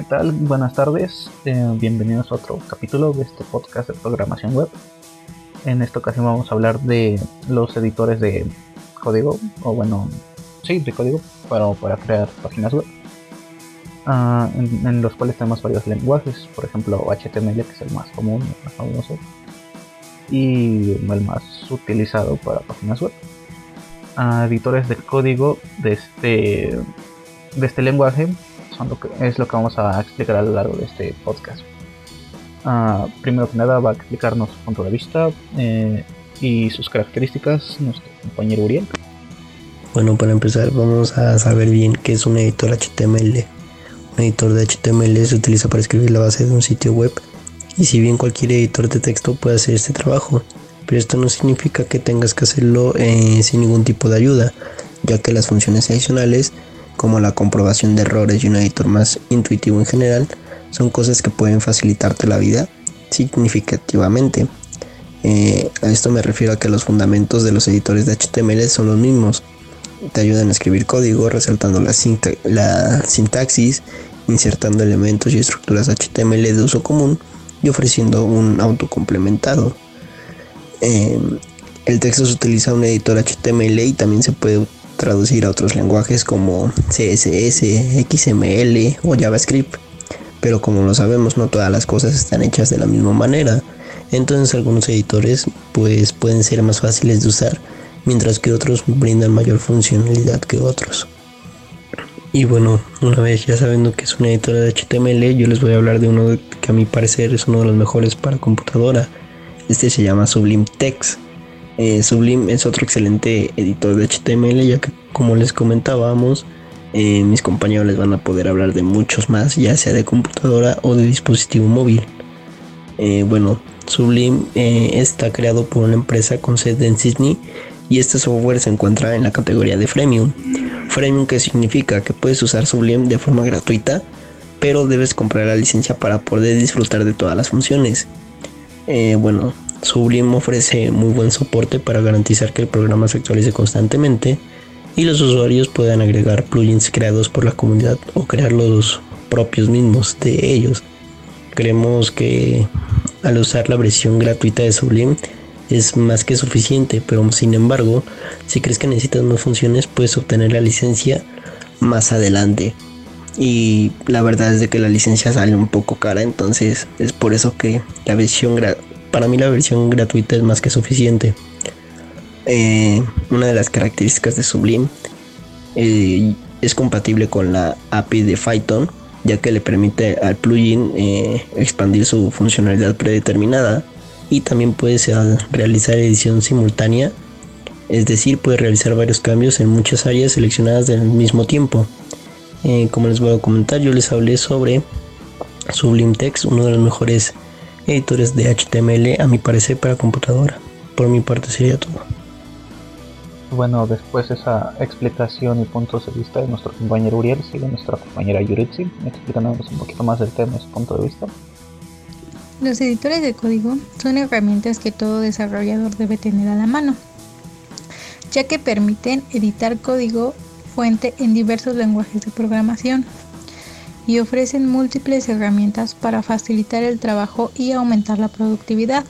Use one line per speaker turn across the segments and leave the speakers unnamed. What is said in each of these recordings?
¿qué tal? Buenas tardes, eh, bienvenidos a otro capítulo de este podcast de programación web. En esta ocasión vamos a hablar de los editores de código, o bueno, sí, de código, para, para crear páginas web. Ah, en, los cuales tenemos varios lenguajes, por ejemplo HTML, que es el más común, el más famoso, y el más utilizado para páginas web. Ah, editores de código de este, de este lenguaje que, es lo que vamos a explicar a lo largo de este podcast. Uh, primero que nada va a explicarnos su punto de vista eh, y sus características nuestro compañero Uriel.
Bueno, para empezar vamos a saber bien qué es un editor HTML. Un editor de HTML se utiliza para escribir la base de un sitio web y si bien cualquier editor de texto puede hacer este trabajo, pero esto no significa que tengas que hacerlo eh, sin ningún tipo de ayuda, ya que las funciones adicionales como la comprobación de errores y un editor más intuitivo en general, son cosas que pueden facilitarte la vida significativamente. Eh, a esto me refiero a que los fundamentos de los editores de HTML son los mismos. Te ayudan a escribir código, resaltando la, sintaxis, insertando elementos y estructuras HTML de uso común y ofreciendo un autocomplementado. Eh, el texto se utiliza un editor HTML y también se puede traducir a otros lenguajes como CSS, XML o JavaScript. Pero como lo sabemos, no todas las cosas están hechas de la misma manera. Entonces algunos editores pues pueden ser más fáciles de usar, mientras que otros brindan mayor funcionalidad que otros. Y bueno, una vez ya sabiendo que es un editor de HTML, yo les voy a hablar de uno que a mi parecer es uno de los mejores para computadora. Este se llama Sublime Text. Eh, Sublime es otro excelente editor de HTML, ya que como les comentábamos, eh, mis compañeros les van a poder hablar de muchos más, ya sea de computadora o de dispositivo móvil. Eh, bueno, Sublime está creado por una empresa con sede en Sydney y este software se encuentra en la categoría de Freemium. Freemium que significa que puedes usar Sublime de forma gratuita, pero debes comprar la licencia para poder disfrutar de todas las funciones. bueno, Sublime ofrece muy buen soporte para garantizar que el programa se actualice constantemente y los usuarios puedan agregar plugins creados por la comunidad o crear los propios mismos de ellos. Creemos que al usar la versión gratuita de Sublime es más que suficiente, pero sin embargo, si crees que necesitas más funciones, puedes obtener la licencia más adelante. Y la verdad es de que la licencia sale un poco cara, entonces es por eso que la versión gratuita para mí la versión gratuita es más que suficiente. Eh, una de las características de Sublime eh, es compatible con la API de Python, ya que le permite al plugin eh, expandir su funcionalidad predeterminada y también puede realizar edición simultánea, es decir, puede realizar varios cambios en muchas áreas seleccionadas al mismo tiempo. como les voy a comentar, yo les hablé sobre Sublime Text, uno de los mejores editores de HTML a mi parecer para computadora. Por mi parte sería todo.
Bueno, después de esa explicación y puntos de vista de nuestro compañero Uriel, sigue nuestra compañera Yuritsi, explicándonos un poquito más del tema y su punto de vista.
Los editores de código son herramientas que todo desarrollador debe tener a la mano, ya que permiten editar código fuente en diversos lenguajes de programación y ofrecen múltiples herramientas para facilitar el trabajo y aumentar la productividad.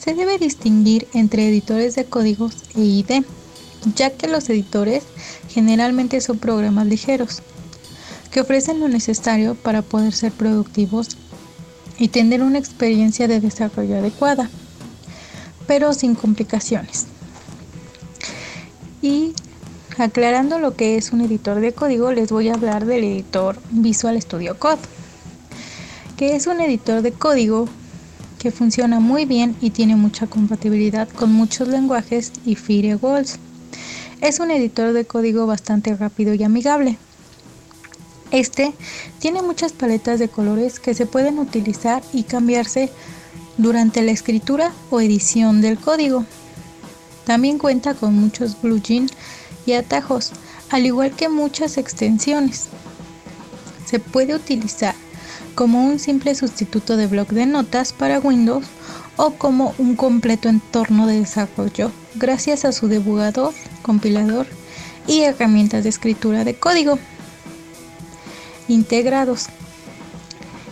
Se debe distinguir entre editores de códigos e IDE, ya que los editores generalmente son programas ligeros, que ofrecen lo necesario para poder ser productivos y tener una experiencia de desarrollo adecuada, pero sin complicaciones. Y Aclarando lo que es un editor de código, les voy a hablar del editor Visual Studio Code, que es un editor de código que funciona muy bien y tiene mucha compatibilidad con muchos lenguajes y firewalls. Es un editor de código bastante rápido y amigable. Este tiene muchas paletas de colores que se pueden utilizar y cambiarse durante la escritura o edición del código. También cuenta con muchos plugins y atajos, al igual que muchas extensiones. Se puede utilizar como un simple sustituto de bloc de notas para Windows o como un completo entorno de desarrollo gracias a su debugador, compilador y herramientas de escritura de código integrados.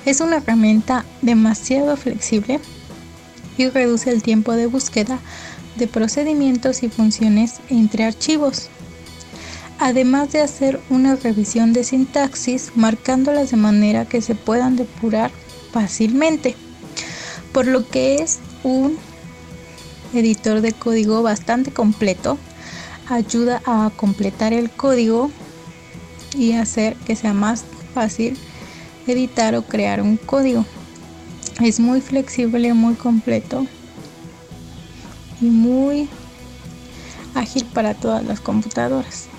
Es una herramienta demasiado flexible y reduce el tiempo de búsqueda de procedimientos y funciones entre archivos, además de hacer una revisión de sintaxis marcándolas de manera que se puedan depurar fácilmente, por lo que es un editor de código bastante completo, ayuda a completar el código y hacer que sea más fácil editar o crear un código. Es muy flexible, muy completo y muy ágil para todas las computadoras.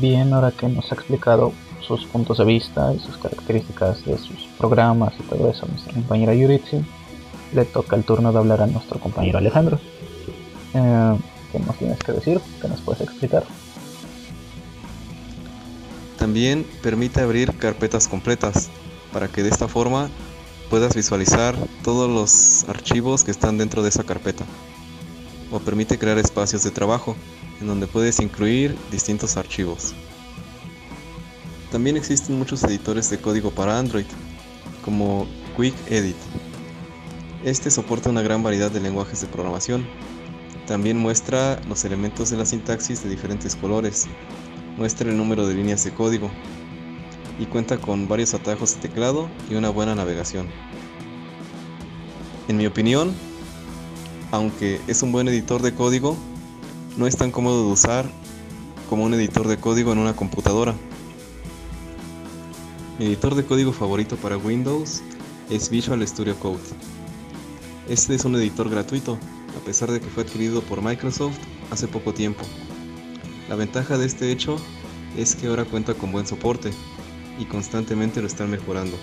Bien, ahora que nos ha explicado sus puntos de vista y sus características de sus programas y todo eso a nuestra compañera Yuritsi, le toca el turno de hablar a nuestro compañero Alejandro. Eh, ¿Qué nos tienes que decir? ¿Qué nos puedes explicar?
También permite abrir carpetas completas para que de esta forma puedas visualizar todos los archivos que están dentro de esa carpeta. O permite crear espacios de trabajo en donde puedes incluir distintos archivos. También existen muchos editores de código para Android, como Quick Edit. Este soporta una gran variedad de lenguajes de programación. También muestra los elementos de la sintaxis de diferentes colores, muestra el número de líneas de código y cuenta con varios atajos de teclado y una buena navegación. En mi opinión, aunque es un buen editor de código, no es tan cómodo de usar como un editor de código en una computadora. Mi editor de código favorito para Windows es Visual Studio Code. Este es un editor gratuito, a pesar de que fue adquirido por Microsoft hace poco tiempo. La ventaja de este hecho es que ahora cuenta con buen soporte y constantemente lo están mejorando.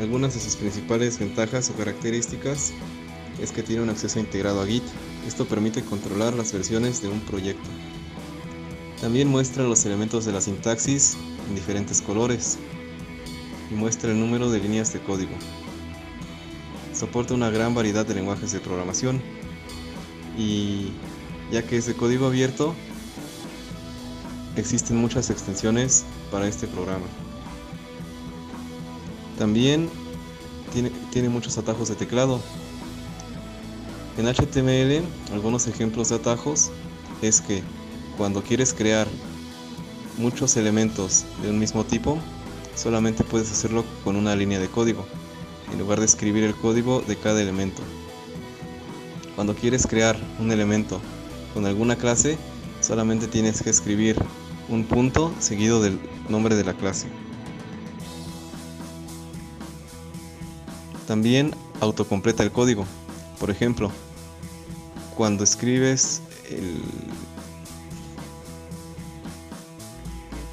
Algunas de sus principales ventajas o características es que tiene un acceso integrado a Git. Esto permite controlar las versiones de un proyecto. También muestra los elementos de la sintaxis en diferentes colores y muestra el número de líneas de código. Soporta una gran variedad de lenguajes de programación y ya que es de código abierto, existen muchas extensiones para este programa. También tiene, tiene muchos atajos de teclado. En HTML, algunos ejemplos de atajos es que cuando quieres crear muchos elementos de un mismo tipo, solamente puedes hacerlo con una línea de código, en lugar de escribir el código de cada elemento. Cuando quieres crear un elemento con alguna clase, solamente tienes que escribir un punto seguido del nombre de la clase. También autocompleta el código. Por ejemplo, cuando escribes el...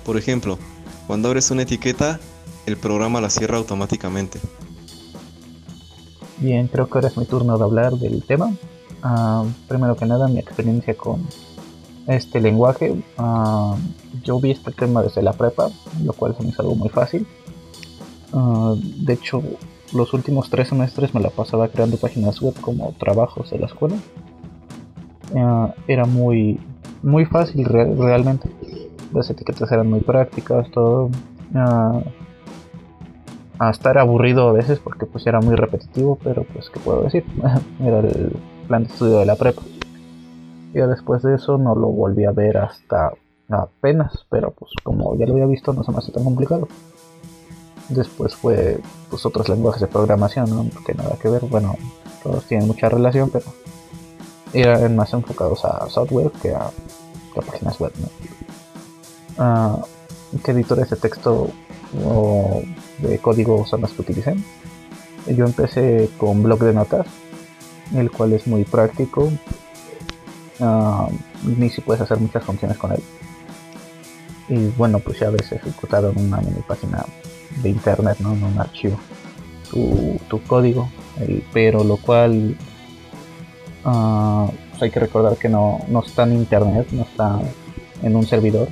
Por ejemplo, cuando abres una etiqueta, el programa la cierra automáticamente.
Bien, creo que ahora es mi turno de hablar del tema. Ah, primero que nada, mi experiencia con este lenguaje. Ah, yo vi este tema desde la prepa, lo cual se me hizo algo muy fácil. Ah, de hecho, los últimos tres semestres me la pasaba creando páginas web como trabajos de la escuela. Era muy, muy fácil realmente. Las etiquetas eran muy prácticas, todo. hasta era aburrido a veces porque pues era muy repetitivo, pero pues qué puedo decir, era el plan de estudio de la prepa. Y después de eso no lo volví a ver hasta apenas, pero pues como ya lo había visto no se me hace tan complicado. Después fue pues otros lenguajes de programación, ¿no? que nada que ver, bueno, todos tienen mucha relación, pero eran más enfocados a software que a, páginas web. Ah, ¿Qué editores de texto o de código son los que utilicé? Yo empecé con blog de notas, el cual es muy práctico uh, y si puedes hacer muchas funciones con él y bueno pues ya ves ejecutado en una mini página de internet ¿no? en un archivo tu, código pero lo cual uh, hay que recordar que no, no está en internet no está en un servidor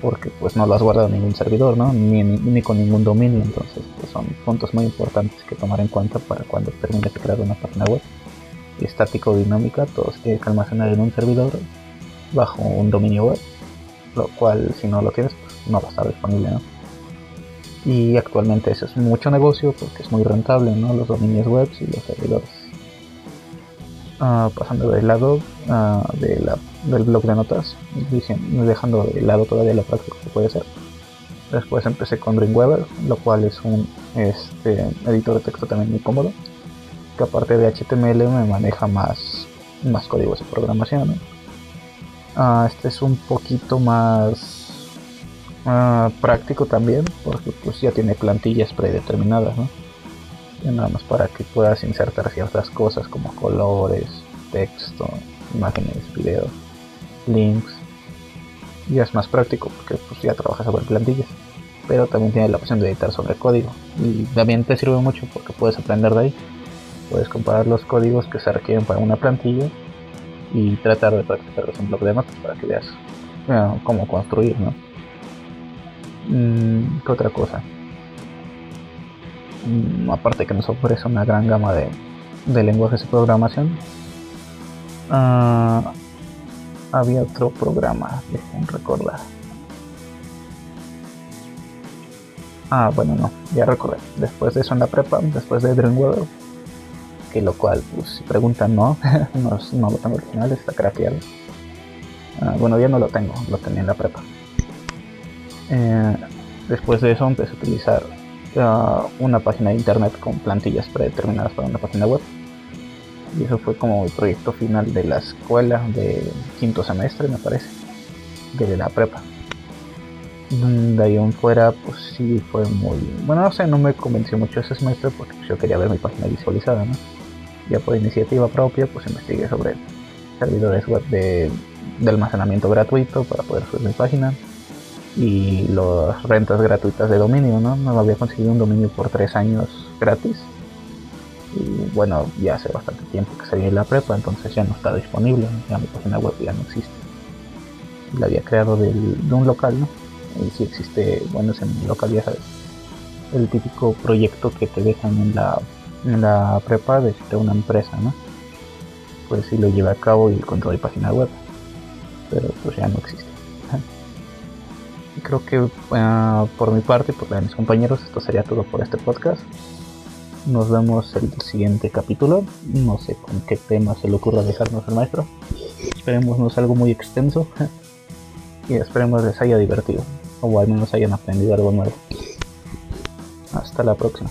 porque pues no lo has guardado en ningún servidor, ¿no? Ni, ni, con ningún dominio, entonces pues, son puntos muy importantes que tomar en cuenta para cuando termines de crear una página web. Y estático dinámica, todo se tiene que almacenar en un servidor bajo un dominio web, lo cual si no lo tienes pues, no va a estar disponible, ¿no? Y actualmente eso es mucho negocio porque es muy rentable, ¿no? Los dominios web y los servidores. Ah, pasando del lado ah, de del blog de notas, dejando de lado todavía la práctica que puede ser. Después empecé con Dreamweaver, lo cual es un este, editor de texto también muy cómodo, que aparte de HTML me maneja más, más códigos de programación. Ah, este es un poquito más práctico también, porque pues ya tiene plantillas predeterminadas, ¿no? Nada más para que puedas insertar ciertas cosas como colores, texto, imágenes, videos, links. Y es más práctico porque pues ya trabajas sobre plantillas. Pero también tiene la opción de editar sobre código. Y también te sirve mucho porque puedes aprender de ahí. Puedes comparar los códigos que se requieren para una plantilla y tratar de practicarlos en bloc de notas para que veas eh, cómo construir, ¿no? Mm, ¿Qué otra cosa? Mm, aparte que nos ofrece una gran gama de, lenguajes de programación. Ah, había otro programa, dejen recordar. Ah, bueno, no, ya recordé. Después de eso en la prepa, después de Dreamweaver, que lo cual, pues, si preguntan, no, no, lo tengo original, está craqueado. Ah, bueno, ya no lo tengo, lo tenía en la prepa. Eh, después de eso empecé a utilizar una página de internet con plantillas predeterminadas para una página web. Y eso fue como el proyecto final de la escuela de quinto semestre, me parece, de la prepa. De ahí en fuera, pues sí fue muy. Bueno, no sé, no me convenció mucho ese semestre porque yo quería ver mi página visualizada, ¿no? Ya por iniciativa propia, pues investigué sobre servidores web de, de almacenamiento gratuito para poder subir mi página y las rentas gratuitas de dominio, ¿no? No había conseguido un dominio por tres años gratis. Y bueno, ya hace bastante tiempo que salí de la prepa, entonces ya no está disponible, ya mi página web ya no existe. La había creado de un local, ¿no? Y si existe, bueno, es en el local, ya sabes, el típico proyecto que te dejan en la, prepa de, una empresa, ¿no? Pues si lo lleva a cabo y control de página web, pero pues ya no existe creo que por mi parte, por la de mis compañeros, esto sería todo por este podcast. Nos vemos el siguiente capítulo. No sé con qué tema se le ocurra dejarnos el maestro. Esperemos no sea algo muy extenso. y esperemos les haya divertido. O al menos hayan aprendido algo nuevo. Hasta la próxima.